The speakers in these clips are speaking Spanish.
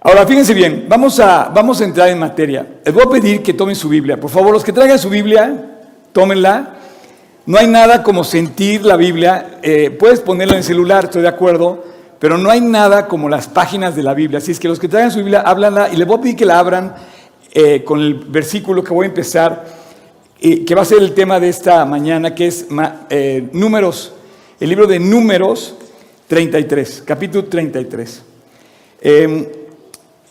Ahora, fíjense bien, vamos a, vamos a entrar en materia. Les voy a pedir que tomen su Biblia. Por favor, los que traigan su Biblia, tómenla. No hay nada como sentir la Biblia. Eh, puedes ponerla en el celular, estoy de acuerdo, pero no hay nada como las páginas de la Biblia. Así es que los que traigan su Biblia, háblanla y les voy a pedir que la abran eh, con el versículo que voy a empezar, eh, que va a ser el tema de esta mañana, que es Números, el libro de Números 33, capítulo 33.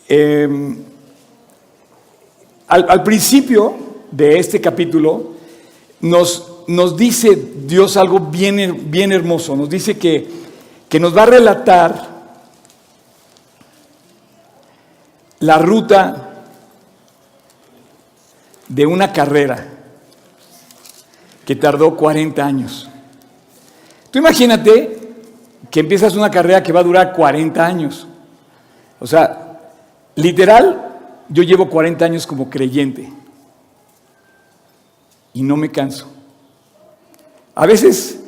Em, al, principio de este capítulo nos, nos dice Dios algo bien, bien hermoso, nos dice que, que nos va a relatar la ruta de una carrera que tardó 40 años. Tú imagínate que empiezas una carrera que va a durar 40 años. O sea, Literal, yo llevo 40 años como creyente y no me canso. A veces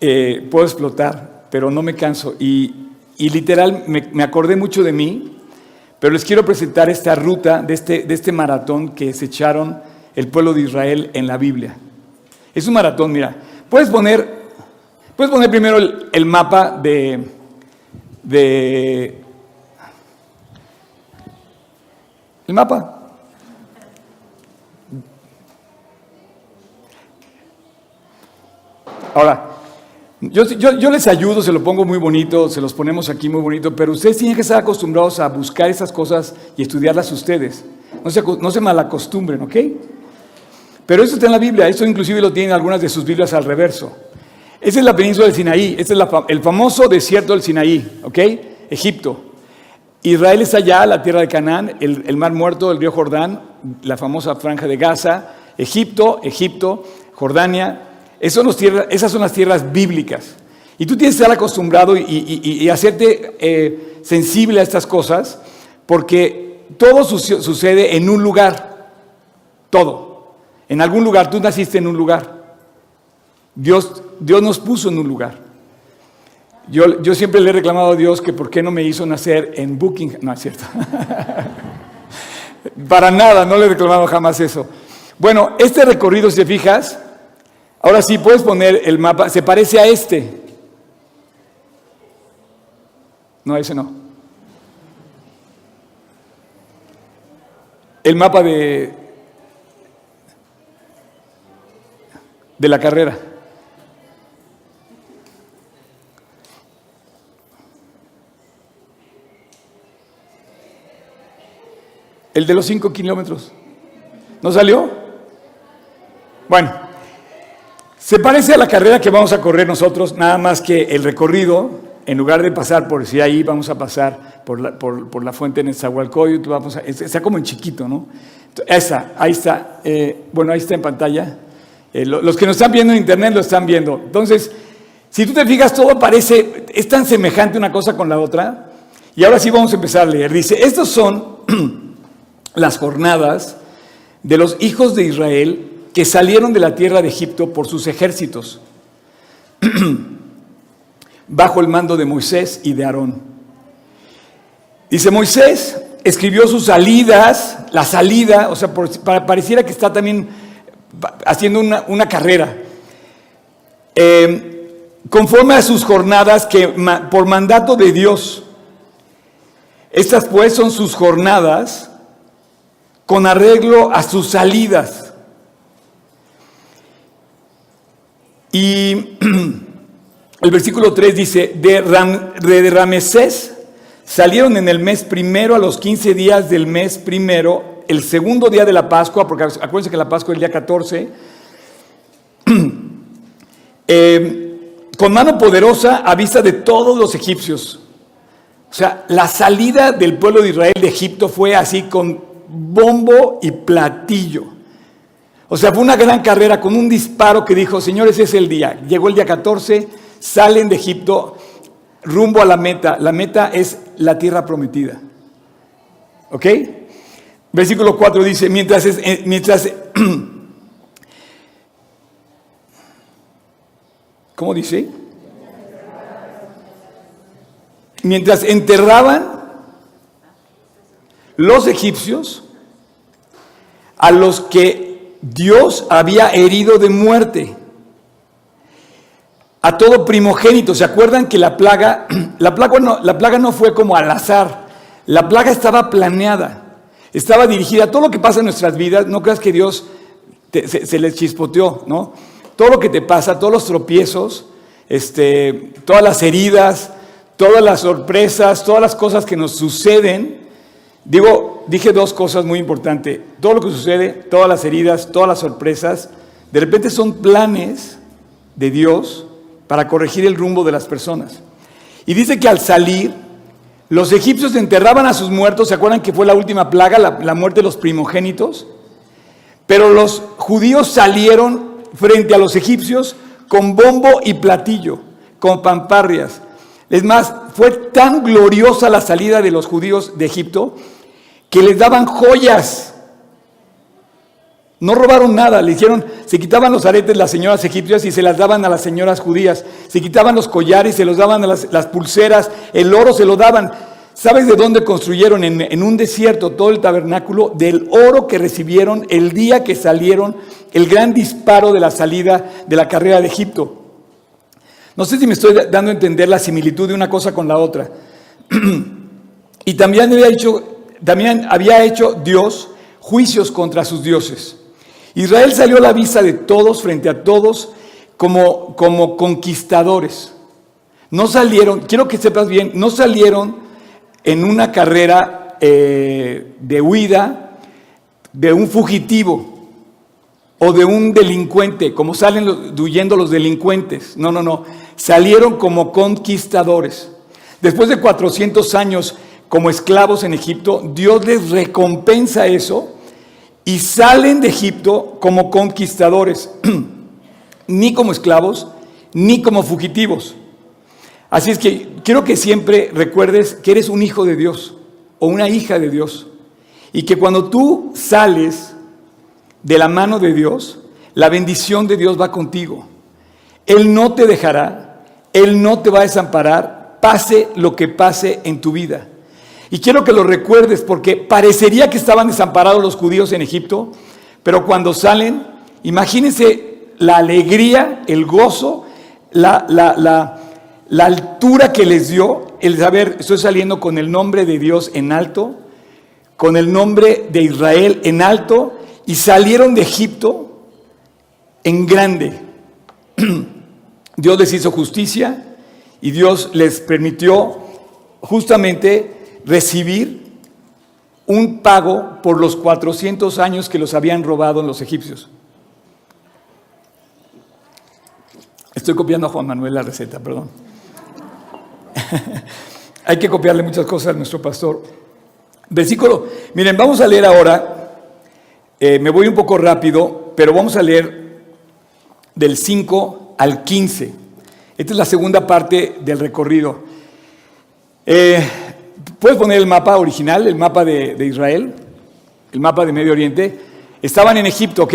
eh, puedo explotar, pero no me canso. Y, literal, me, acordé mucho de mí, pero les quiero presentar esta ruta de este, de este maratón que se echaron el pueblo de Israel en la Biblia. Es un maratón, mira. Puedes poner, puedes poner primero el, mapa de, de El mapa. Ahora, yo, les ayudo, se lo pongo muy bonito, se los ponemos aquí muy bonito, pero ustedes tienen que estar acostumbrados a buscar esas cosas y estudiarlas ustedes. No se, no se malacostumbren, ¿ok? Pero eso está en la Biblia, eso inclusive lo tienen algunas de sus Biblias al reverso. Esa es la península del Sinaí, este es el famoso desierto del Sinaí, ¿ok? Egipto. Israel está allá, la tierra de Canaán, el, mar muerto, el río Jordán, la famosa franja de Gaza, Egipto, Egipto, Jordania. Esas son, las tierras bíblicas. Y tú tienes que estar acostumbrado y, hacerte eh, sensible a estas cosas, porque todo sucede en un lugar. Todo. En algún lugar. Tú naciste en un lugar. Dios, Dios nos puso en un lugar. Yo, siempre le he reclamado a Dios que por qué no me hizo nacer en Booking. No, es cierto. Para nada, no le he reclamado jamás eso. Bueno, este recorrido, si te fijas, ahora sí puedes poner el mapa, se parece a este. No, ese no. El mapa de, de la carrera. El de los cinco kilómetros. ¿No salió? Bueno, se parece a la carrera que vamos a correr nosotros, nada más que el recorrido, en lugar de pasar por si ahí, vamos a pasar por la, fuente en Zahualcoyot, vamos está como en chiquito, ¿no? Esa, ahí está, eh, bueno, ahí está en pantalla. Eh, los que nos están viendo en internet lo están viendo. Entonces, si tú te fijas, todo parece, es tan semejante una cosa con la otra. Y ahora sí vamos a empezar a leer. Dice, estos son las jornadas de los hijos de Israel que salieron de la tierra de Egipto por sus ejércitos, bajo el mando de Moisés y de Aarón. Dice Moisés escribió sus salidas, la salida, o sea, pareciera que está también haciendo una, carrera. Eh, conforme a sus jornadas que por mandato de Dios, estas pues son sus jornadas con arreglo a sus salidas. Y el versículo 3 dice, de, Ramesés salieron en el mes primero a los 15 días del mes primero, el segundo día de la Pascua, porque acuérdense que la Pascua es el día 14, eh, con mano poderosa a vista de todos los egipcios. O sea, la salida del pueblo de Israel de Egipto fue así con bombo y platillo. O sea, fue una gran carrera con un disparo que dijo, señores, es el día. Llegó el día 14, salen de Egipto rumbo a la meta. La meta es la tierra prometida. ¿Ok? Versículo 4 dice, mientras, eh, mientras ¿cómo dice? Mientras enterraban los egipcios a los que Dios había herido de muerte. A todo primogénito. ¿Se acuerdan que la plaga, la plaga no, la plaga no fue como al azar? La plaga estaba planeada, estaba dirigida. Todo lo que pasa en nuestras vidas, no creas que Dios se, se les chispoteó, ¿no? Todo lo que te pasa, todos los tropiezos, este, todas las heridas, todas las sorpresas, todas las cosas que nos suceden. Digo, dije dos cosas muy importantes. Todo lo que sucede, todas las heridas, todas las sorpresas, de repente son planes de Dios para corregir el rumbo de las personas. Y dice que al salir, los egipcios enterraban a sus muertos, ¿se acuerdan que fue la última plaga, la, la muerte de los primogénitos? Pero los judíos salieron frente a los egipcios con bombo y platillo, con pamparrias. Es más, fue tan gloriosa la salida de los judíos de Egipto que les daban joyas. No robaron nada, le hicieron, se quitaban los aretes las señoras egipcias y se las daban a las señoras judías. Se quitaban los collares, se los daban a las, las pulseras, el oro se lo daban. ¿Sabes de dónde construyeron en, en, un desierto todo el tabernáculo? Del oro que recibieron el día que salieron, el gran disparo de la salida de la carrera de Egipto. No sé si me estoy dando a entender la similitud de una cosa con la otra. y también había, hecho, también había hecho Dios juicios contra sus dioses. Israel salió a la vista de todos, frente a todos, como, como conquistadores. No salieron, quiero que sepas bien, no salieron en una carrera eh, de huida de un fugitivo o de un delincuente, como salen huyendo los delincuentes. No, no, no. Salieron como conquistadores. Después de 400 años como esclavos en Egipto, Dios les recompensa eso y salen de Egipto como conquistadores, ni como esclavos, ni como fugitivos. Así es que quiero que siempre recuerdes que eres un hijo de Dios o una hija de Dios. Y que cuando tú sales de la mano de Dios, la bendición de Dios va contigo. Él no te dejará, Él no te va a desamparar, pase lo que pase en tu vida. Y quiero que lo recuerdes porque parecería que estaban desamparados los judíos en Egipto, pero cuando salen, imagínense la alegría, el gozo, la, la, altura que les dio el saber, estoy saliendo con el nombre de Dios en alto, con el nombre de Israel en alto, y salieron de Egipto en grande. Dios les hizo justicia y Dios les permitió justamente recibir un pago por los 400 años que los habían robado los egipcios. Estoy copiando a Juan Manuel la receta, perdón. Hay que copiarle muchas cosas a nuestro pastor. Versículo, miren, vamos a leer ahora, eh, me voy un poco rápido, pero vamos a leer del 5 al 15. Esta es la segunda parte del recorrido. Eh, Puedes poner el mapa original, el mapa de, Israel, el mapa de Medio Oriente. Estaban en Egipto, ¿ok?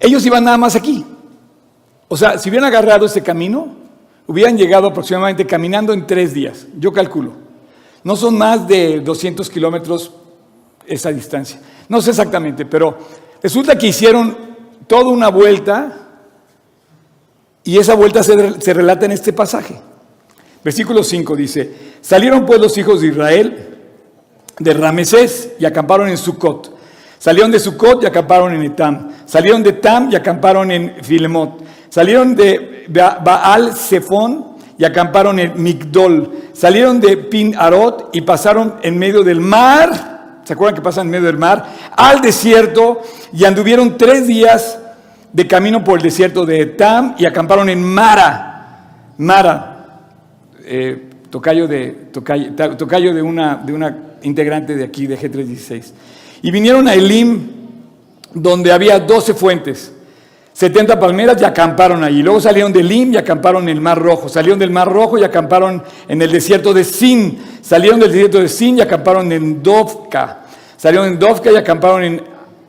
Ellos iban nada más aquí. O sea, si hubieran agarrado este camino, hubieran llegado aproximadamente caminando en tres días, yo calculo. No son más de 200 kilómetros esa distancia. No sé exactamente, pero resulta que hicieron toda una vuelta y esa vuelta se, relata en este pasaje. Versículo 5 dice, salieron pues los hijos de Israel de Ramesés y acamparon en Sucot. Salieron de Sucot y acamparon en Etam. Salieron de Etam y acamparon en Filemot. Salieron de Baal Zephón y acamparon en Migdol. Salieron de Pin Arot y pasaron en medio del mar. ¿Se acuerdan que pasan en medio del mar? Al desierto y anduvieron tres días de camino por el desierto de Etam y acamparon en Mara. Mara, eh, tocayo, de, tocayo, de, una, de una integrante de aquí, de G316. Y vinieron a Elim, donde había doce fuentes. 70 palmeras y acamparon allí. Luego salieron de Lim y acamparon en el Mar Rojo. Salieron del Mar Rojo y acamparon en el desierto de Sin. Salieron del desierto de Sin y acamparon en Dovka. Salieron en Dovka y acamparon en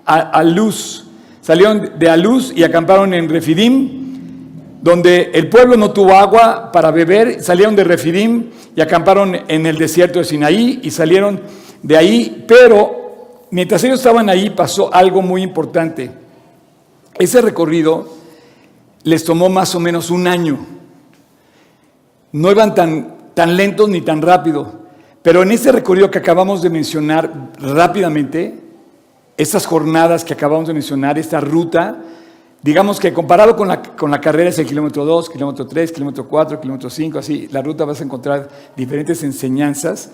Aluz. Salieron de Aluz y acamparon en Refidim, donde el pueblo no tuvo agua para beber. Salieron de Refidim y acamparon en el desierto de Sinaí y salieron de ahí, pero mientras ellos estaban ahí pasó algo muy importante. Ese recorrido les tomó más o menos un año. No iban tan, tan lentos ni tan rápido, pero en ese recorrido que acabamos de mencionar rápidamente, estas jornadas que acabamos de mencionar, esta ruta, digamos que comparado con la, con la carrera es el kilómetro 2, kilómetro 3, kilómetro 4, kilómetro 5, así, la ruta vas a encontrar diferentes enseñanzas.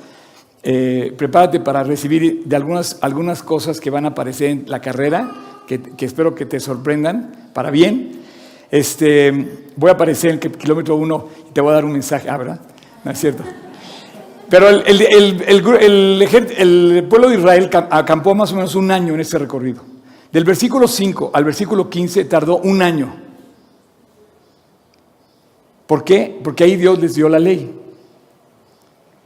Eh, prepárate para recibir de algunas, algunas cosas que van a aparecer en la carrera, que, espero que te sorprendan para bien. Este, voy a aparecer en el kilómetro 1 y te voy a dar un mensaje. Ah, ¿verdad? No es cierto. Pero el, el, el, el, pueblo de Israel acampó más o menos un año en ese recorrido. Del versículo 5 al versículo 15 tardó un año. ¿Por qué? Porque ahí Dios les dio la ley.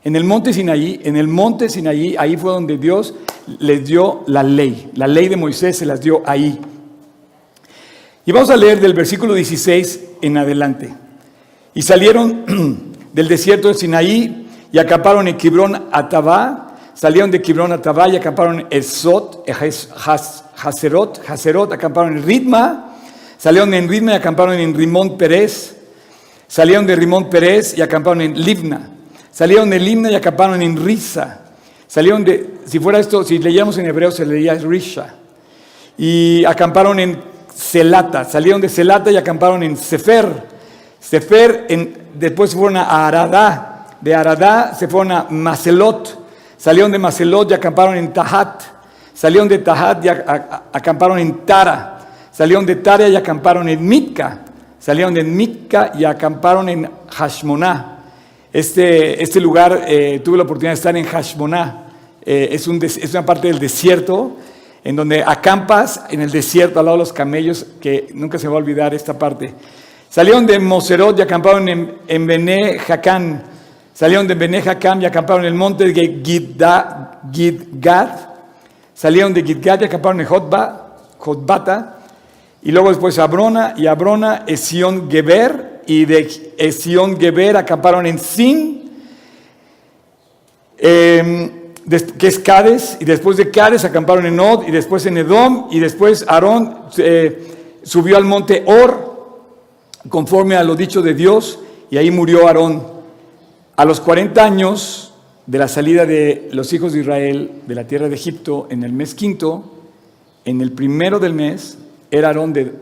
En el monte Sinaí, en el monte Sinaí, ahí fue donde Dios les dio la ley. La ley de Moisés se las dio ahí. Y vamos a leer del versículo 16 en adelante. Y salieron del desierto de Sinaí y acamparon en Kibrón Atabá. Salieron de Kibrón Atabá y acamparon en Esot, Haserot, Haserot, acamparon en Ritma. Salieron en Ritma y acamparon en Rimón Pérez. Salieron de Rimón Pérez y acamparon en Livna. Salieron del himno y acamparon en Risa. Salieron de, si fuera esto, si leyéramos en hebreo se leía Risha. Y acamparon en Celata. Salieron de Celata y acamparon en Sefer. Sefer, en, después fueron a Aradá. De Aradá se fueron a Macelot. Salieron de Macelot y acamparon en Tahat. Salieron de Tahat y acamparon en Tara. Salieron de Tara y acamparon en Mitka. Salieron de Mitka y acamparon en Hashmoná. Este, este lugar, eh, tuve la oportunidad de estar en Hashmoná. Eh, es, un, es una parte del desierto en donde acampas en el desierto al lado de los camellos, que nunca se va a olvidar esta parte. Salieron de Moserot y acamparon en, en Bené Jacán. Salieron de Bené Jacán y acamparon en el monte de Gidgad. Salieron de Gidgad y acamparon en Jotba, Jotbata. Y luego después Abrona y Abrona, Esión Geber y de Esión Geber acamparon en Sin, em, que es Cades, y después de Cades acamparon en Od, y después en Edom, y después Aarón eh, subió al monte Or, conforme a lo dicho de Dios, y ahí murió Aarón. A los 40 años de la salida de los hijos de Israel de la tierra de Egipto, en el mes quinto, en el primero del mes, era Aarón, de,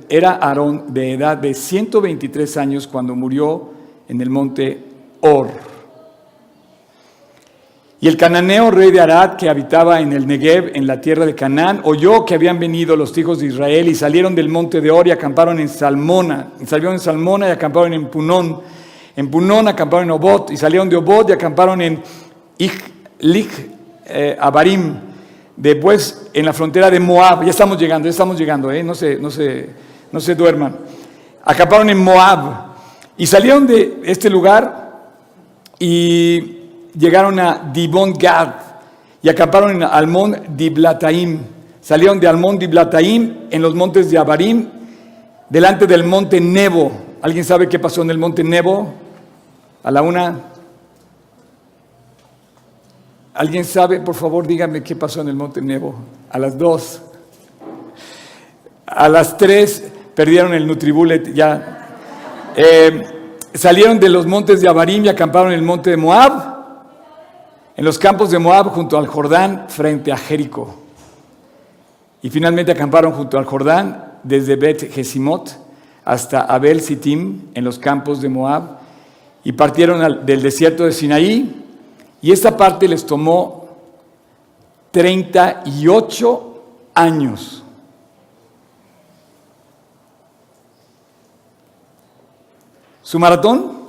de edad de 123 años cuando murió en el monte Or. Y el cananeo rey de Arad, que habitaba en el Negev, en la tierra de Canaán, oyó que habían venido los hijos de Israel y salieron del monte de Or y acamparon en Salmona. Salieron en Salmona y acamparon en Punón. En Punón acamparon en Obot y salieron de Obot y acamparon en Lich eh, Abarim. Después en la frontera de Moab, ya estamos llegando, ya estamos llegando, ¿eh? no, se, no, se, no se duerman. Acamparon en Moab y salieron de este lugar y llegaron a Dibon Gad y acamparon en Almón Diblataim. Salieron de Almón Diblataim en los montes de Abarim, delante del monte Nebo. ¿Alguien sabe qué pasó en el monte Nebo? A la una, ¿Alguien sabe? Por favor, dígame qué pasó en el Monte Nebo. A las dos. A las tres perdieron el Nutribullet ya. Eh, salieron de los montes de Abarim y acamparon en el monte de Moab. En los campos de Moab junto al Jordán frente a Jericó. Y finalmente acamparon junto al Jordán desde Bet Gesimot hasta Abel Sittim en los campos de Moab. Y partieron del desierto de Sinaí y esta parte les tomó 38 años. Su maratón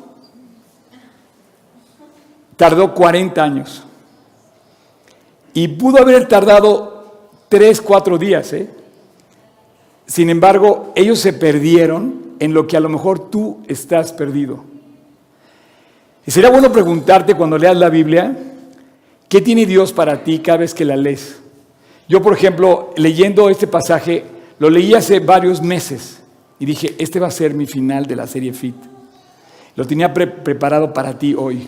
tardó 40 años. Y pudo haber tardado 3, 4 días. ¿eh? Sin embargo, ellos se perdieron en lo que a lo mejor tú estás perdido. Y sería bueno preguntarte cuando leas la Biblia, ¿qué tiene Dios para ti cada vez que la lees? Yo, por ejemplo, leyendo este pasaje, lo leí hace varios meses y dije, este va a ser mi final de la serie Fit. Lo tenía preparado para ti hoy.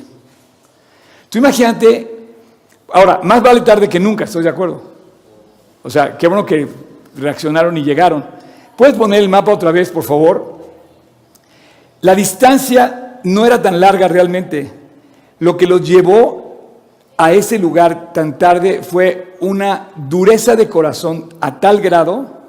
Tú imagínate, Ahora, más vale tarde que nunca, estoy de acuerdo. O sea, qué bueno que reaccionaron y llegaron. ¿Puedes poner el mapa otra vez, por favor? La distancia no era tan larga realmente. Lo que los llevó a ese lugar tan tarde fue una dureza de corazón a tal grado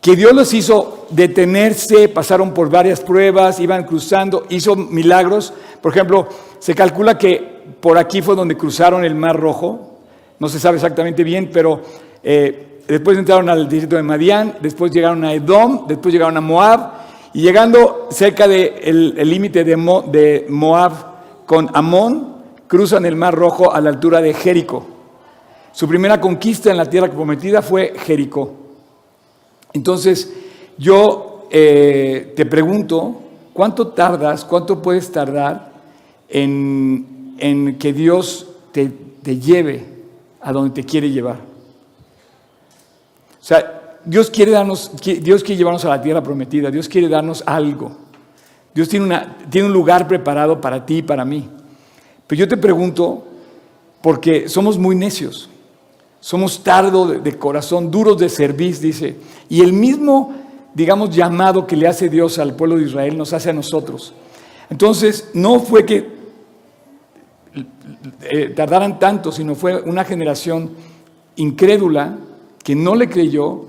que Dios los hizo detenerse, pasaron por varias pruebas, iban cruzando, hizo milagros. Por ejemplo, se calcula que por aquí fue donde cruzaron el Mar Rojo, no se sabe exactamente bien, pero eh, después entraron al distrito de Madián, después llegaron a Edom, después llegaron a Moab, y llegando cerca del límite de, Moab con Amón, cruzan el Mar Rojo a la altura de Jericó. Su primera conquista en la tierra prometida fue Jericó. Entonces, yo eh, te pregunto, ¿cuánto tardas, cuánto puedes tardar en, que Dios te, lleve a donde te quiere llevar? O sea, Dios quiere, darnos, Dios quiere llevarnos a la tierra prometida, Dios quiere darnos algo. Dios tiene, una, tiene un lugar preparado para ti y para mí. Pero yo te pregunto, porque somos muy necios. Somos tardos de corazón, duros de servicio, dice. Y el mismo, digamos, llamado que le hace Dios al pueblo de Israel nos hace a nosotros. Entonces, no fue que eh, tardaran tanto, sino fue una generación incrédula que no le creyó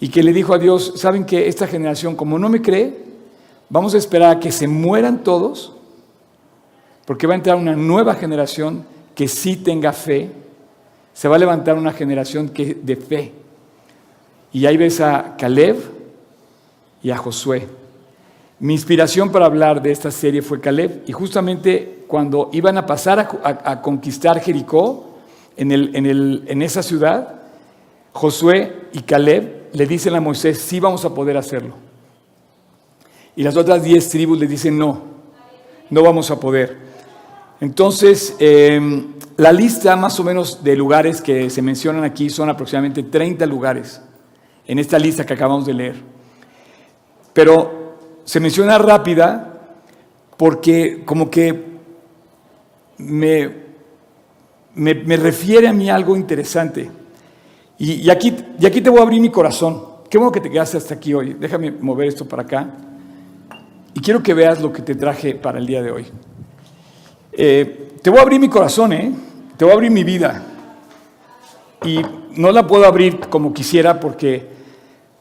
y que le dijo a Dios, ¿saben que esta generación, como no me cree, vamos a esperar a que se mueran todos? Porque va a entrar una nueva generación que sí tenga fe se va a levantar una generación que, de fe. Y ahí ves a Caleb y a Josué. Mi inspiración para hablar de esta serie fue Caleb y justamente cuando iban a pasar a, conquistar Jericó, en, esa ciudad, Josué y Caleb le dicen a Moisés, sí vamos a poder hacerlo. Y las otras diez tribus le dicen, no, no vamos a poder. Entonces, em, la lista más o menos de lugares que se mencionan aquí son aproximadamente 30 lugares en esta lista que acabamos de leer. Pero se menciona rápida porque como que me, me, refiere a mí algo interesante. Y, aquí, aquí te voy a abrir mi corazón. Qué bueno que te quedaste hasta aquí hoy. Déjame mover esto para acá. Y quiero que veas lo que te traje para el día de hoy. Eh, te voy a abrir mi corazón, ¿eh? te voy a abrir mi vida. Y no la puedo abrir como quisiera porque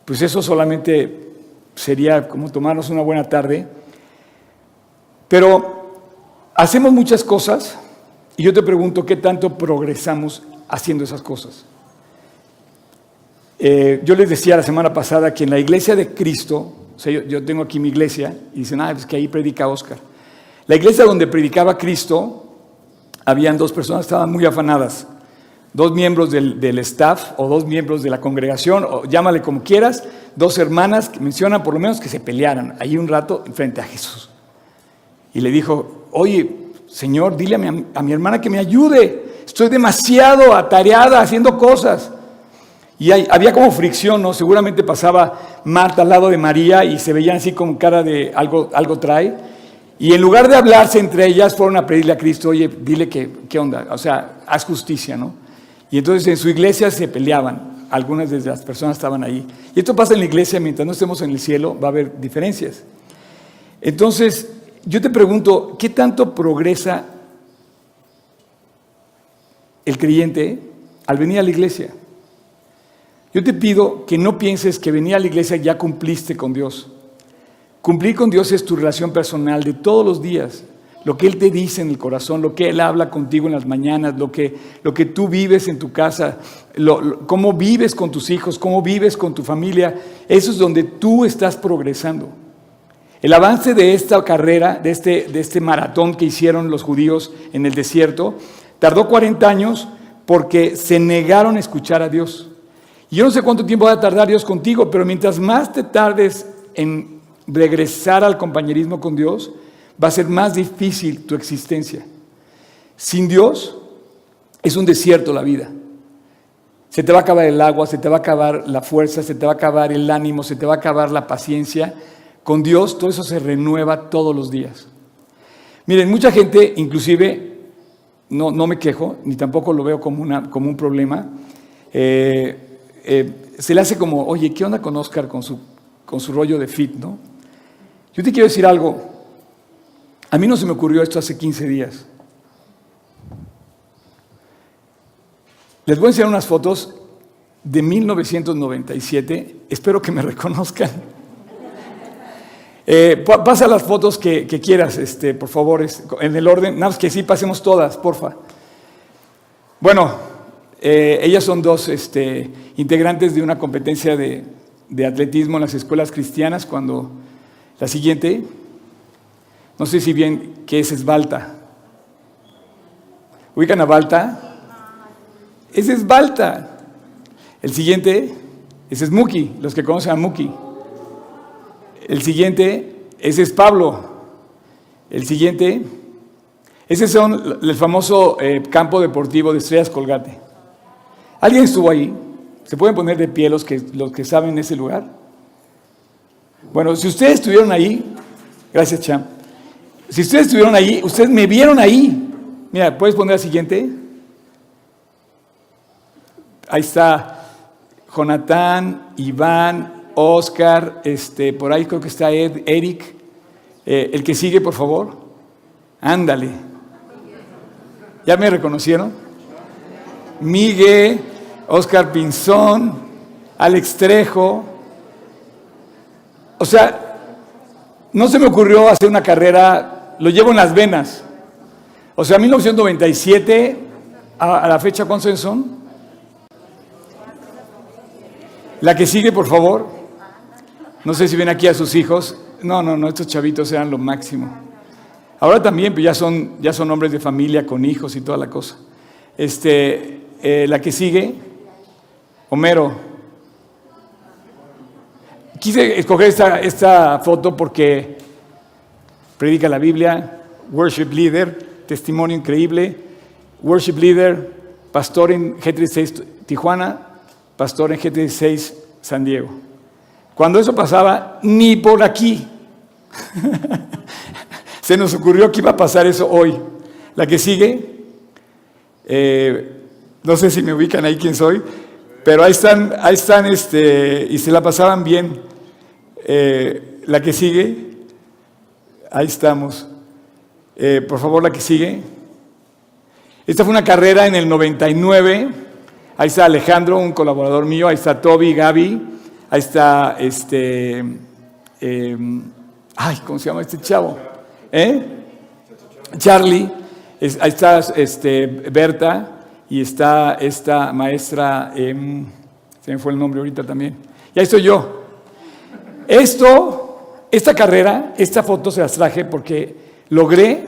pues eso solamente sería como tomarnos una buena tarde. Pero hacemos muchas cosas y yo te pregunto qué tanto progresamos haciendo esas cosas. Eh, yo les decía la semana pasada que en la iglesia de Cristo, yo, tengo aquí mi iglesia y dicen, ah, es que ahí predica Oscar. La iglesia donde predicaba Cristo habían dos personas que estaban muy afanadas. Dos miembros del, staff o dos miembros de la congregación, o llámale como quieras, dos hermanas que mencionan por lo menos que se pelearan ahí un rato frente a Jesús. Y le dijo, oye, Señor, dile a mi hermana que me ayude. Estoy demasiado atareada haciendo cosas. Y había como fricción, ¿no? Seguramente pasaba Marta al lado de María y se veían así como cara de algo, algo trae. Y en lugar de hablarse entre ellas, fueron a pedirle a Cristo, oye, dile que, qué onda, o sea, haz justicia, ¿no? Y entonces en su iglesia se peleaban, algunas de las personas estaban ahí. Y esto pasa en la iglesia, mientras no estemos en el cielo, va a haber diferencias. Entonces, yo te pregunto, ¿qué tanto progresa el creyente al venir a la iglesia? Yo te pido que no pienses que venir a la iglesia ya cumpliste con Dios. Cumplir con Dios es tu relación personal de todos los días. Lo que Él te dice en el corazón, lo que Él habla contigo en las mañanas, lo que, lo que tú vives en tu casa, cómo vives con tus hijos, cómo vives con tu familia, eso es donde tú estás progresando. El avance de esta carrera, de este, de este maratón que hicieron los judíos en el desierto, tardó 40 años porque se negaron a escuchar a Dios. Y yo no sé cuánto tiempo va a tardar Dios contigo, pero mientras más te tardes en regresar al compañerismo con Dios, va a ser más difícil tu existencia. Sin Dios es un desierto la vida. Se te va a acabar el agua, se te va a acabar la fuerza, se te va a acabar el ánimo, se te va a acabar la paciencia. Con Dios todo eso se renueva todos los días. Miren, mucha gente inclusive no, no me quejo, ni tampoco lo veo como, una, como un problema. Eh, eh, se le hace como, oye, ¿qué onda con Oscar con su, con su rollo de fit, no? Yo te quiero decir algo. A mí no se me ocurrió esto hace 15 días. Les voy a enseñar unas fotos de 1997. Espero que me reconozcan. Eh, pasa las fotos que, quieras, este, por favor, en el orden. Nada más que sí, pasemos todas, porfa. Bueno, eh, ellas son dos este, integrantes de una competencia de, atletismo en las escuelas cristianas. Cuando la siguiente, no sé si bien qué es Esbalta. ¿Ubican a Balta? Es Esbalta. El siguiente ese es Muki, los que conocen a Muki. El siguiente, ese es Pablo. El siguiente, ese es el famoso eh, campo deportivo de Estrellas Colgate. ¿Alguien estuvo ahí? ¿Se pueden poner de pie los que, los que saben ese lugar? Bueno, si ustedes estuvieron ahí, gracias Cham. Si ustedes estuvieron ahí, ustedes me vieron ahí. Mira, ¿puedes poner la siguiente? Ahí está Jonathan, Iván, Oscar, este, por ahí creo que está Ed, Eric. Eh, el que sigue, por favor. Ándale. ¿Ya me reconocieron? Miguel, Oscar Pinzón, Alex Trejo. O sea, no se me ocurrió hacer una carrera, lo llevo en las venas. O sea, 1997, a, a la fecha, ¿cuántos son? La que sigue, por favor. No sé si ven aquí a sus hijos. No, no, no, estos chavitos eran lo máximo. Ahora también, pues ya son, ya son hombres de familia con hijos y toda la cosa. Este, eh, la que sigue, Homero. Quise escoger esta, esta foto porque predica la Biblia, worship leader, testimonio increíble, worship leader, pastor en G36 Tijuana, pastor en G36 San Diego. Cuando eso pasaba, ni por aquí. Se nos ocurrió que iba a pasar eso hoy. La que sigue, eh, no sé si me ubican ahí quién soy, pero ahí están, ahí están este, y se la pasaban bien. Eh, la que sigue, ahí estamos. Eh, por favor, la que sigue. Esta fue una carrera en el 99. Ahí está Alejandro, un colaborador mío. Ahí está Toby, Gaby. Ahí está este. Em, ay, ¿cómo se llama este chavo? ¿Eh? Charlie. ahí está este, Berta. Y está esta maestra. Em, se me fue el nombre ahorita también. Y ahí estoy yo. Esto, esta carrera, esta foto se las traje porque logré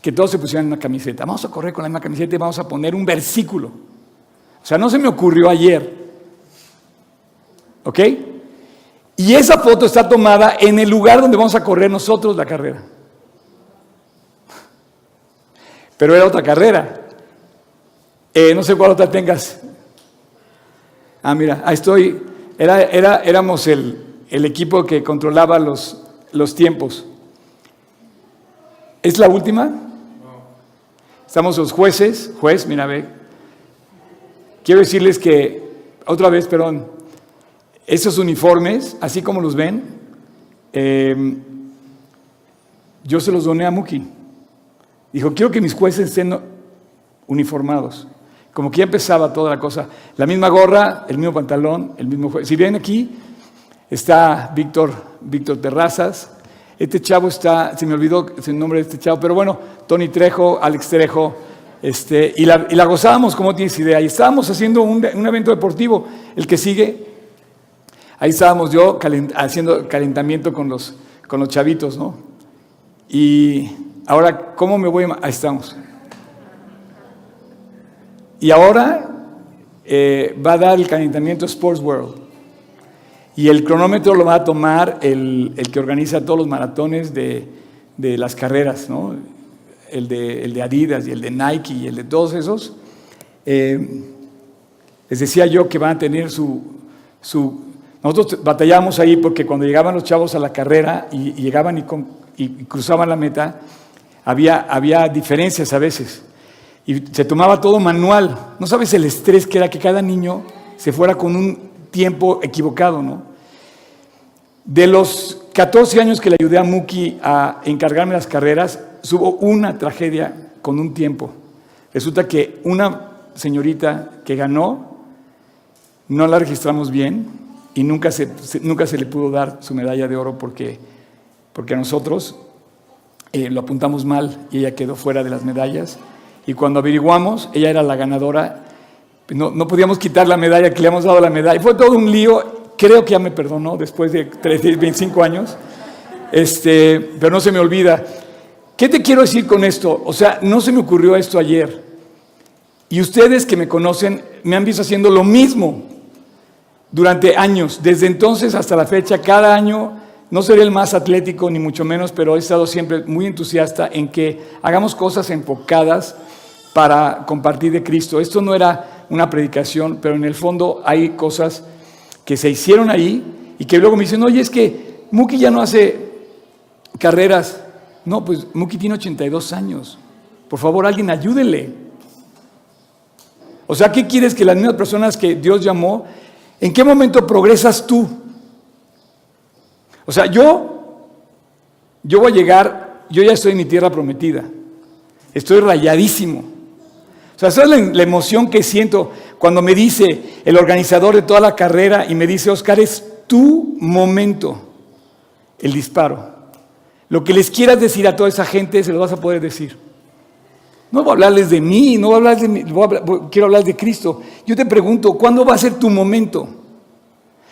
que todos se pusieran una camiseta. Vamos a correr con la misma camiseta y vamos a poner un versículo. O sea, no se me ocurrió ayer. ¿Ok? Y esa foto está tomada en el lugar donde vamos a correr nosotros la carrera. Pero era otra carrera. Eh, no sé cuál otra tengas. Ah, mira, ahí estoy. Era, era, éramos el, el, equipo que controlaba los, los tiempos. ¿Es la última? Estamos los jueces. Juez, mira, ve. Quiero decirles que, otra vez, perdón, esos uniformes, así como los ven, em, yo se los doné a Muki. Dijo, quiero que mis jueces estén uniformados. Como que ya empezaba toda la cosa. La misma gorra, el mismo pantalón, el mismo juez. Si ven aquí, está Víctor, Víctor Terrazas. Este chavo está, se me olvidó el nombre de este chavo, pero bueno, Tony Trejo, Alex Trejo, este, y, la, y la gozábamos, como tienes idea. Y estábamos haciendo un, un evento deportivo. El que sigue, Ahí estábamos yo haciendo calentamiento con los, con los chavitos, ¿no? Y ahora, ¿cómo me voy? Ahí estamos. Y ahora eh, va a dar el calentamiento Sports World. Y el cronómetro lo va a tomar el, que organiza todos los maratones de, las carreras, ¿no? El de, el de, Adidas y el de Nike y el de todos esos. Eh, les decía yo que van a tener su, su nosotros batallamos ahí porque cuando llegaban los chavos a la carrera y, llegaban y, cruzaban la meta, había, había diferencias a veces. Y se tomaba todo manual. No sabes el estrés que era que cada niño se fuera con un tiempo equivocado, ¿no? De los 14 años que le ayudé a Muki a encargarme las carreras, hubo una tragedia con un tiempo. Resulta que una señorita que ganó, no la registramos bien y nunca se, nunca se le pudo dar su medalla de oro porque, porque nosotros eh, lo apuntamos mal y ella quedó fuera de las medallas. Y cuando averiguamos, ella era la ganadora. No, no podíamos quitar la medalla que le hemos dado la medalla. Fue todo un lío. Creo que ya me perdonó después de 25 años. Este, pero no se me olvida. ¿Qué te quiero decir con esto? O sea, no se me ocurrió esto ayer. Y ustedes que me conocen me han visto haciendo lo mismo durante años. Desde entonces hasta la fecha, cada año, no seré el más atlético ni mucho menos, pero he estado siempre muy entusiasta en que hagamos cosas enfocadas para compartir de Cristo. Esto no era una predicación, pero en el fondo hay cosas que se hicieron ahí y que luego me dicen, oye, es que Muki ya no hace carreras. No, pues Muki tiene 82 años. Por favor, alguien ayúdele. O sea, ¿qué quieres que las mismas personas que Dios llamó, en qué momento progresas tú? O sea, yo, yo voy a llegar, yo ya estoy en mi tierra prometida. Estoy rayadísimo. O sea, esa es la, emoción que siento cuando me dice el organizador de toda la carrera y me dice, Oscar, es tu momento, el disparo. Lo que les quieras decir a toda esa gente, se lo vas a poder decir. No voy a hablarles de mí, no voy a hablar de mí, quiero hablar de Cristo. Yo te pregunto, ¿cuándo va a ser tu momento?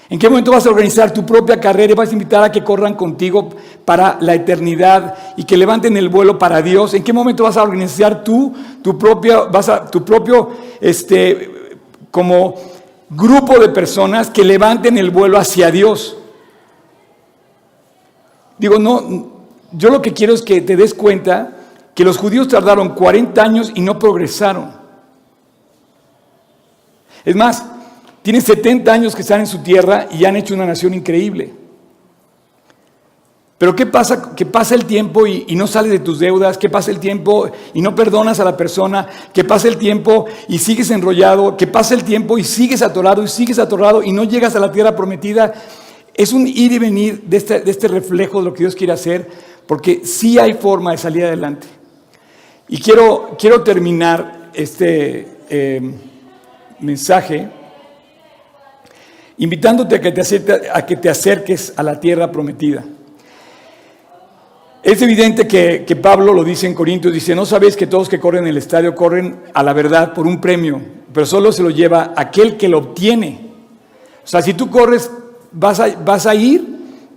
¿En qué momento vas a organizar tu propia carrera y vas a invitar a que corran contigo para la eternidad y que levanten el vuelo para Dios? ¿En qué momento vas a organizar tú tu a, tu propio, este, como grupo de personas que levanten el vuelo hacia Dios? Digo, no, yo lo que quiero es que te des cuenta que los judíos tardaron 40 años y no progresaron. Es más, tienen 70 años que están en su tierra y han hecho una nación increíble. Pero ¿qué pasa? Que pasa el tiempo y, no sales de tus deudas, ¿Qué pasa el tiempo y no perdonas a la persona, ¿Qué pasa el tiempo y sigues enrollado, ¿Qué pasa el tiempo y sigues atorado y sigues atorado y no llegas a la tierra prometida. Es un ir y venir de este, este reflejo de lo que Dios quiere hacer, porque sí hay forma de salir adelante. Y quiero, quiero terminar este eh, mensaje invitándote a que, te a que te acerques a la tierra prometida. Es evidente que, Pablo lo dice en Corintios, dice, no sabéis que todos que corren en el estadio corren a la verdad por un premio, pero solo se lo lleva aquel que lo obtiene. O sea, si tú corres, vas a, ir,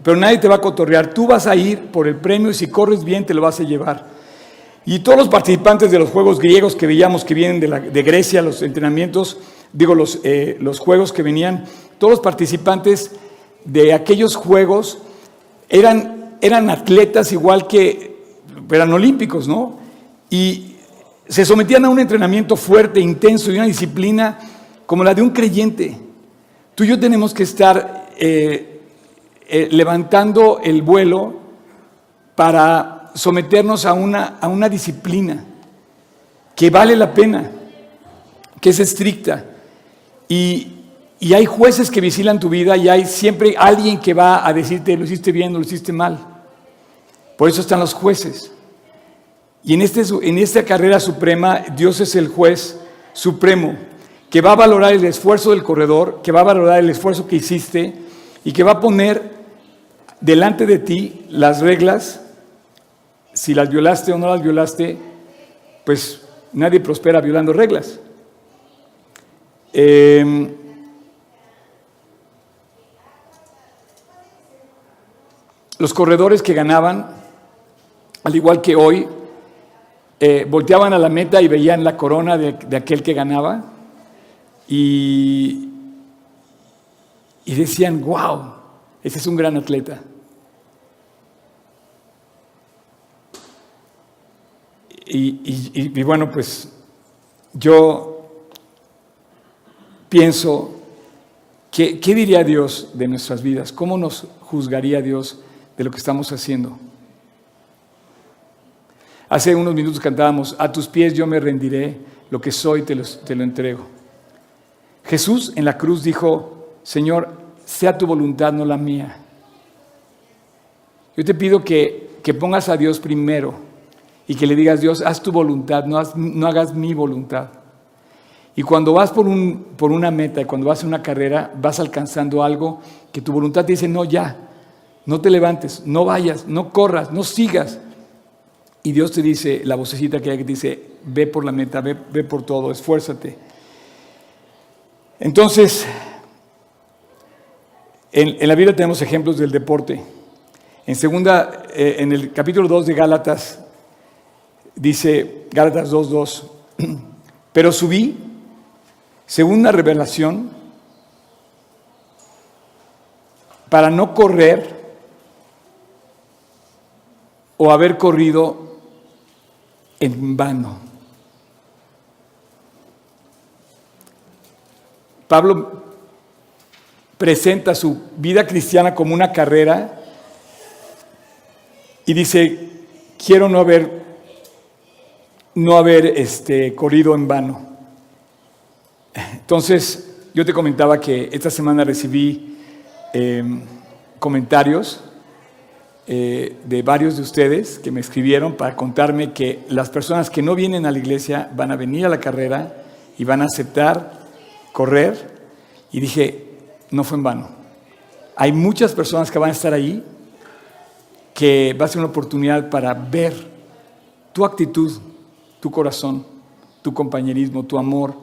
pero nadie te va a cotorrear, tú vas a ir por el premio y si corres bien te lo vas a llevar. Y todos los participantes de los juegos griegos que veíamos que vienen de, Grecia, los entrenamientos, digo, eh, los juegos que venían, todos los participantes de aquellos juegos eran, eran atletas igual que, eran olímpicos, ¿no? Y se sometían a un entrenamiento fuerte, intenso y una disciplina como la de un creyente. Tú y yo tenemos que estar eh, eh, levantando el vuelo para someternos a una, a una disciplina que vale la pena, que es estricta. Y, hay jueces que vigilan tu vida y hay siempre alguien que va a decirte lo hiciste bien o lo hiciste mal. Por eso están los jueces. Y en, este, en esta carrera suprema, Dios es el juez supremo, que va a valorar el esfuerzo del corredor, que va a valorar el esfuerzo que hiciste y que va a poner delante de ti las reglas si las violaste o no las violaste, pues nadie prospera violando reglas. Em, los corredores que ganaban, al igual que hoy, eh, volteaban a la meta y veían la corona de, aquel que ganaba y, y decían, wow, ese es un gran atleta. Y, bueno, pues yo pienso, ¿qué, ¿qué diría Dios de nuestras vidas? ¿Cómo nos juzgaría Dios de lo que estamos haciendo? Hace unos minutos cantábamos, a tus pies yo me rendiré, lo que soy te lo, te lo entrego. Jesús en la cruz dijo, Señor, sea tu voluntad, no la mía. Yo te pido que, que pongas a Dios primero y que le digas, Dios, haz tu voluntad, no, no hagas mi voluntad. Y cuando vas por, un, por una meta, cuando vas en una carrera, vas alcanzando algo que tu voluntad te dice, no, ya, no te levantes, no vayas, no corras, no sigas. Y Dios te dice, la vocecita que hay que dice, ve por la meta, ve, ve por todo, esfuérzate. Entonces, en, en, la Biblia tenemos ejemplos del deporte. En, segunda, eh, en el capítulo 2 de Gálatas, dice Gálatas 2.2, pero subí, según una revelación, para no correr o haber corrido en vano. Pablo presenta su vida cristiana como una carrera y dice, quiero no haber, no haber este, corrido en vano. Entonces, yo te comentaba que esta semana recibí eh, comentarios eh, de varios de ustedes que me escribieron para contarme que las personas que no vienen a la iglesia van a venir a la carrera y van a aceptar correr. Y dije, no fue en vano. Hay muchas personas que van a estar ahí que va a ser una oportunidad para ver tu actitud, tu corazón, tu compañerismo, tu amor.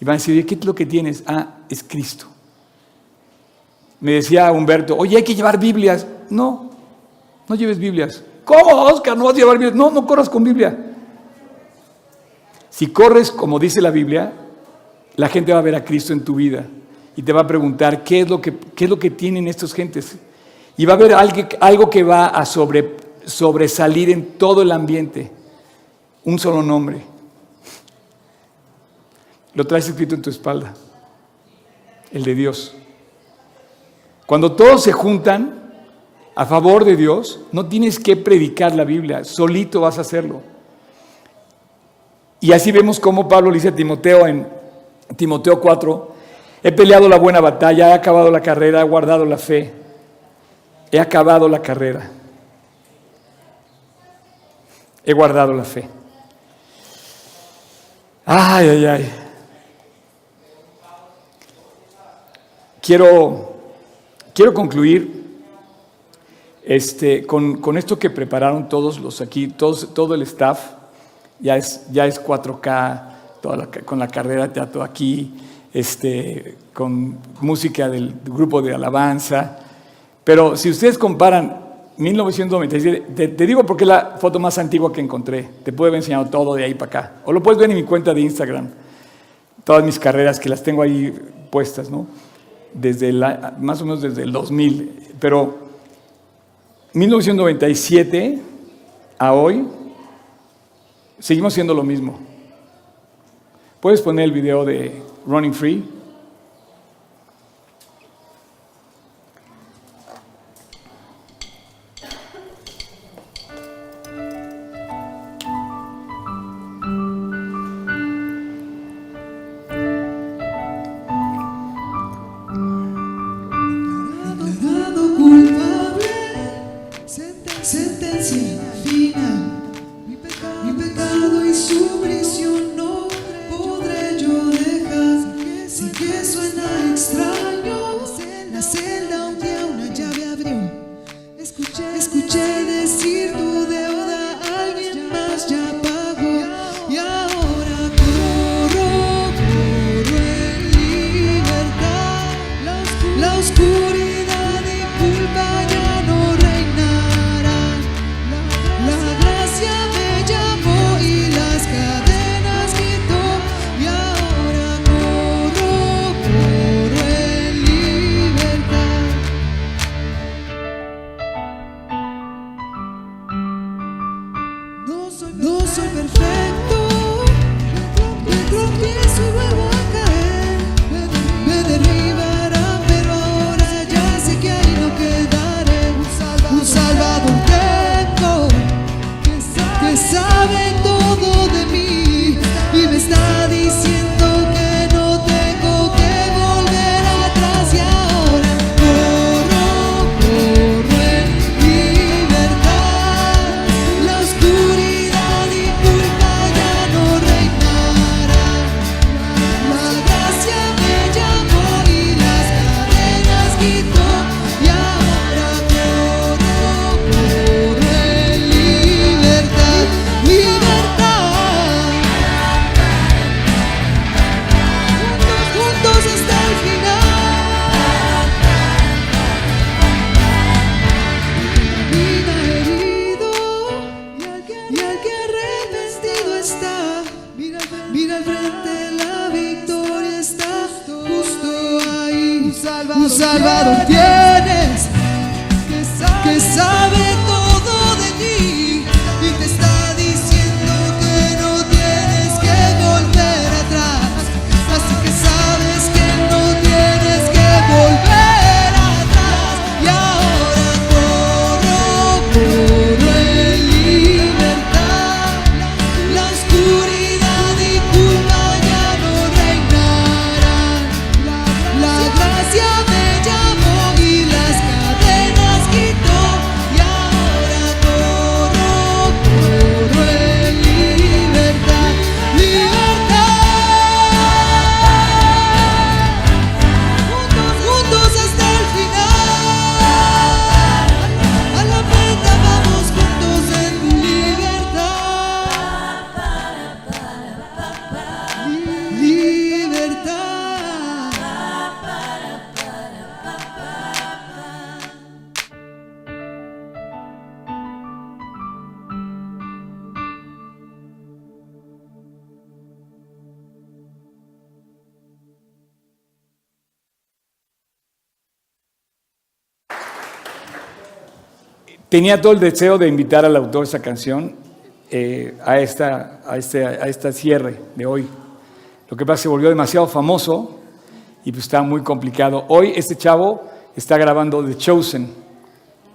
Y van a decir, ¿qué es lo que tienes? Ah, es Cristo. Me decía Humberto, oye, hay que llevar Biblias. No, no lleves Biblias. ¿Cómo, Oscar? No vas a llevar Biblias. No, no corras con Biblia. Si corres como dice la Biblia, la gente va a ver a Cristo en tu vida y te va a preguntar qué es lo que, qué es lo que tienen estas gentes. Y va a haber algo, algo que va a sobre, sobresalir en todo el ambiente. Un solo nombre. Lo traes escrito en tu espalda. El de Dios. Cuando todos se juntan, a favor de Dios, no tienes que predicar la Biblia, solito vas a hacerlo. Y así vemos cómo Pablo dice a Timoteo en Timoteo 4, he peleado la buena batalla, he acabado la carrera, he guardado la fe, he acabado la carrera, he guardado la fe. Ay, ay, ay. Quiero, quiero concluir este, con, con, esto que prepararon todos los aquí, todos, todo el staff, ya es, ya es 4K, toda la, con la carrera de teatro aquí, este, con música del grupo de alabanza. Pero si ustedes comparan 1997, te, te, digo porque es la foto más antigua que encontré, te puedo haber enseñado todo de ahí para acá, o lo puedes ver en mi cuenta de Instagram, todas mis carreras que las tengo ahí puestas, ¿no? Desde la, más o menos desde el 2000, pero 1997 a hoy, seguimos siendo lo mismo. ¿Puedes poner el video de Running Free? Un Salvador tienes Tenía todo el deseo de invitar al autor de esa canción eh, a, esta, a, este, a cierre de hoy. Lo que pasa es que se volvió demasiado famoso y pues está muy complicado. Hoy este chavo está grabando The Chosen.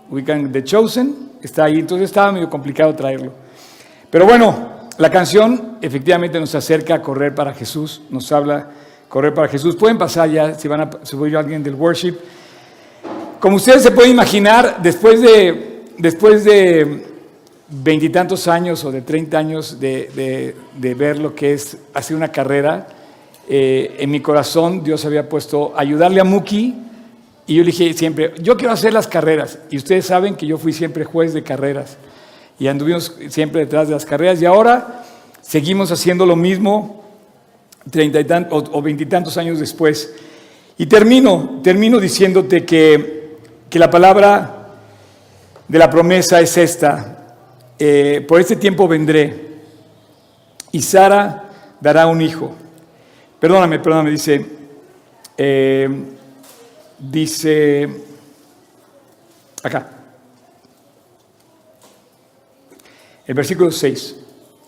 Ubican The Chosen, está ahí, entonces estaba medio complicado traerlo. Pero bueno, la canción efectivamente nos acerca a correr para Jesús, nos habla correr para Jesús. Pueden pasar ya, si van a subir alguien del worship. Como ustedes se pueden imaginar, después de, después de veintitantos años o de 30 años de, de- ver lo que es hacer una carrera, eh, en mi corazón Dios había puesto ayudarle a Muki y yo le dije siempre, yo quiero hacer las carreras. Y ustedes saben que yo fui siempre juez de carreras y anduvimos siempre detrás de las carreras y ahora seguimos haciendo lo mismo treinta o veintitantos años después. Y termino, termino diciéndote que, que la palabra de la promesa es esta. eh, por este tiempo vendré y Sara dará un hijo. Perdóname, perdóname, dice, eh, dice, acá, el versículo 6.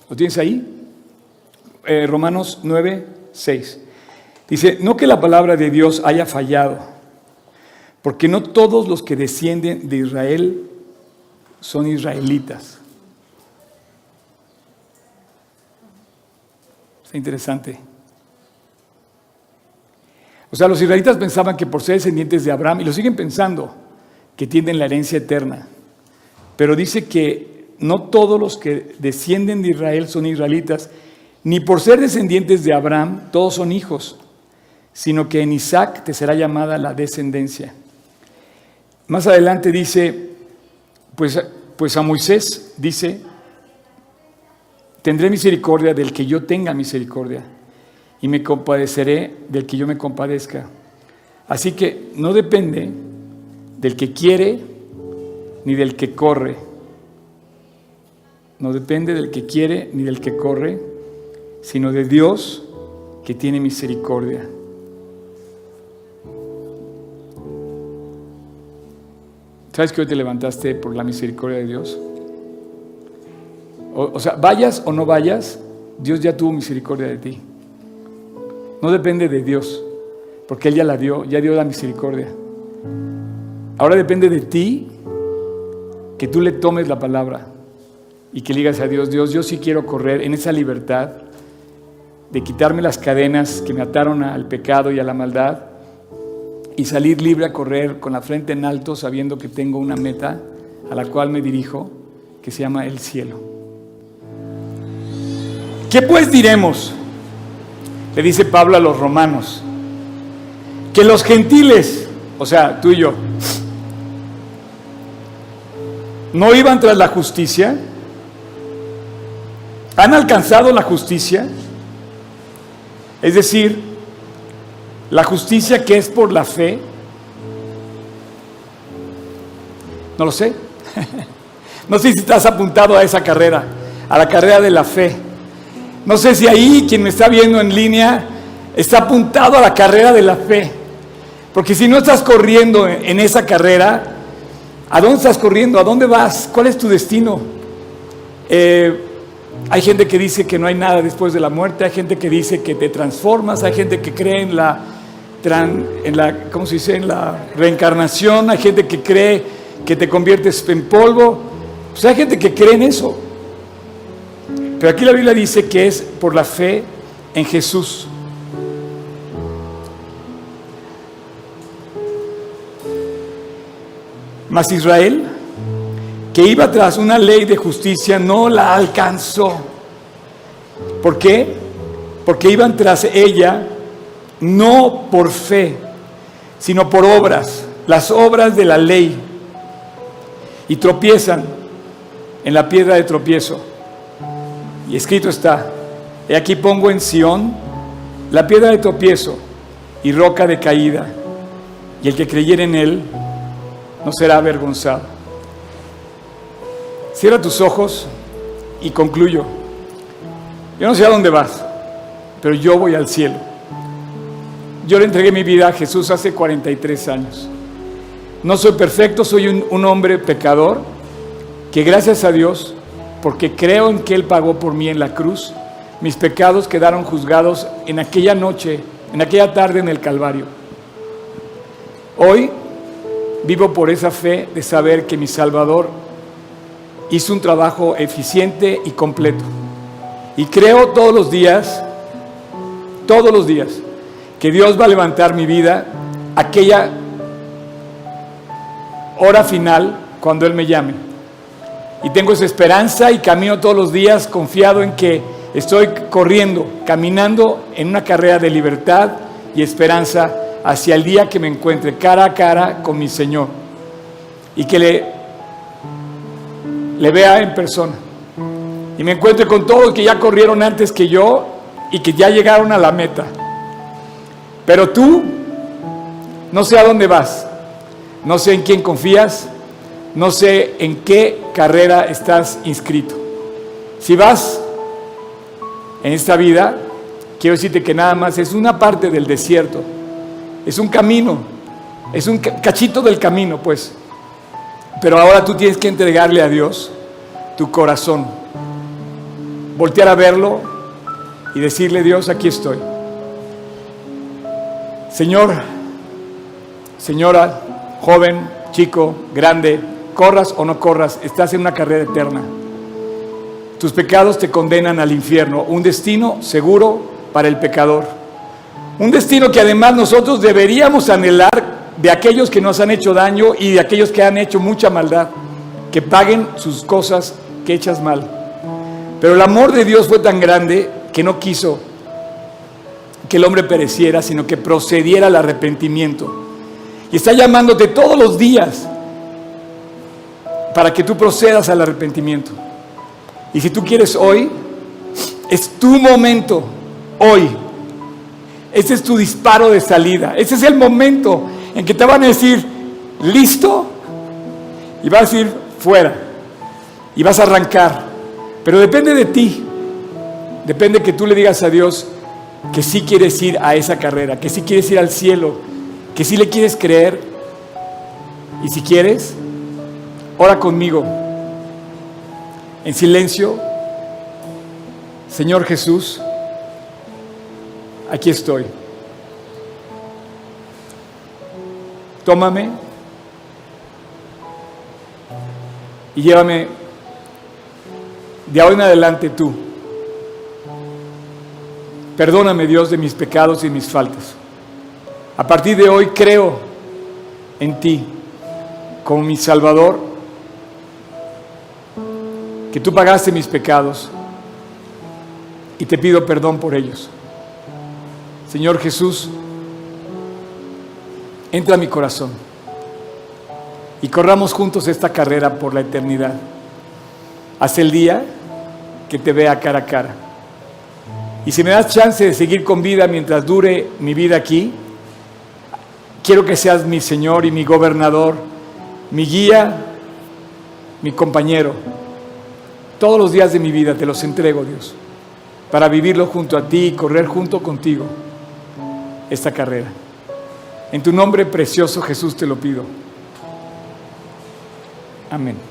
¿Lo tienes ahí? Eh, Romanos 9, 6. Dice, no que la palabra de Dios haya fallado, porque no todos los que descienden de Israel son israelitas. Está interesante. O sea, los israelitas pensaban que por ser descendientes de Abraham, y lo siguen pensando, que tienen la herencia eterna. Pero dice que no todos los que descienden de Israel son israelitas, ni por ser descendientes de Abraham todos son hijos, sino que en Isaac te será llamada la descendencia. Más adelante dice, pues, pues a Moisés dice, tendré misericordia del que yo tenga misericordia y me compadeceré del que yo me compadezca. Así que no depende del que quiere ni del que corre. No depende del que quiere ni del que corre, sino de Dios que tiene misericordia. ¿Sabes que hoy te levantaste por la misericordia de Dios? O, sea, vayas o no vayas, Dios ya tuvo misericordia de ti. No depende de Dios, porque Él ya la dio, ya dio la misericordia. Ahora depende de ti que tú le tomes la palabra y que le digas a Dios, Dios, yo sí quiero correr en esa libertad de quitarme las cadenas que me ataron al pecado y a la maldad y salir libre a correr con la frente en alto sabiendo que tengo una meta a la cual me dirijo que se llama el cielo. ¿Qué pues diremos? Le dice Pablo a los romanos, que los gentiles, o sea, tú y yo, no iban tras la justicia, han alcanzado la justicia, es decir, la justicia que es por la fe, no lo sé, no sé si estás apuntado a esa carrera, a la carrera de la fe. No sé si ahí quien me está viendo en línea está apuntado a la carrera de la fe. Porque si no estás corriendo en esa carrera, ¿a dónde estás corriendo? ¿A dónde vas? ¿Cuál es tu destino? Eh, hay gente que dice que no hay nada después de la muerte, hay gente que dice que te transformas, hay gente que cree en la, en la ¿cómo se dice? En la reencarnación, hay gente que cree que te conviertes en polvo. Pues hay gente que cree en eso. Pero aquí la Biblia dice que es por la fe en Jesús. Mas Israel, que iba tras una ley de justicia, no la alcanzó. ¿Por qué? Porque iban tras ella no por fe, sino por obras, las obras de la ley, y tropiezan en la piedra de tropiezo. Y escrito está, he aquí pongo en Sión la piedra de tropiezo y roca de caída, y el que creyere en él no será avergonzado. Cierra tus ojos y concluyo. Yo no sé a dónde vas, pero yo voy al cielo. Yo le entregué mi vida a Jesús hace 43 años. No soy perfecto, soy un, hombre pecador que gracias a Dios, porque creo en que Él pagó por mí en la cruz, mis pecados quedaron juzgados en aquella noche, en aquella tarde en el Calvario. Hoy vivo por esa fe de saber que mi Salvador hizo un trabajo eficiente y completo. Y creo todos los días, todos los días, que Dios va a levantar mi vida aquella hora final cuando Él me llame. Y tengo esa esperanza y camino todos los días confiado en que estoy corriendo, caminando en una carrera de libertad y esperanza hacia el día que me encuentre cara a cara con mi Señor y que le, le vea en persona y me encuentre con todos que ya corrieron antes que yo y que ya llegaron a la meta. Pero tú, no sé a dónde vas, no sé en quién confías, no sé en qué carrera estás inscrito. Si vas en esta vida, quiero decirte que nada más es una parte del desierto, es un camino, es un ca- cachito del camino, pues. Pero ahora tú tienes que entregarle a Dios tu corazón, voltear a verlo y decirle, Dios, aquí estoy. Señor, señora, joven, chico, grande, corras o no corras, estás en una carrera eterna. Tus pecados te condenan al infierno, un destino seguro para el pecador. Un destino que además nosotros deberíamos anhelar de aquellos que nos han hecho daño y de aquellos que han hecho mucha maldad, que paguen sus cosas que hechas mal. Pero el amor de Dios fue tan grande que no quiso que el hombre pereciera, sino que procediera al arrepentimiento. Y está llamándote todos los días para que tú procedas al arrepentimiento. Y si tú quieres hoy, es tu momento, hoy. Ese es tu disparo de salida. Ese es el momento en que te van a decir, listo, y vas a ir fuera. Y vas a arrancar. Pero depende de ti. Depende que tú le digas a Dios que sí quieres ir a esa carrera, que sí quieres ir al cielo, que sí le quieres creer. Y si quieres, ora conmigo. En silencio, Señor Jesús, aquí estoy. Tómame y llévame de ahora en adelante tú. Perdóname Dios de mis pecados y mis faltas. A partir de hoy creo en ti como mi Salvador, que tú pagaste mis pecados y te pido perdón por ellos. Señor Jesús, entra a mi corazón y corramos juntos esta carrera por la eternidad, hasta el día que te vea cara a cara. Y si me das chance de seguir con vida mientras dure mi vida aquí, quiero que seas mi Señor y mi gobernador, mi guía, mi compañero. Todos los días de mi vida te los entrego, Dios, para vivirlo junto a ti y correr junto contigo esta carrera. En tu nombre precioso Jesús te lo pido. Amén.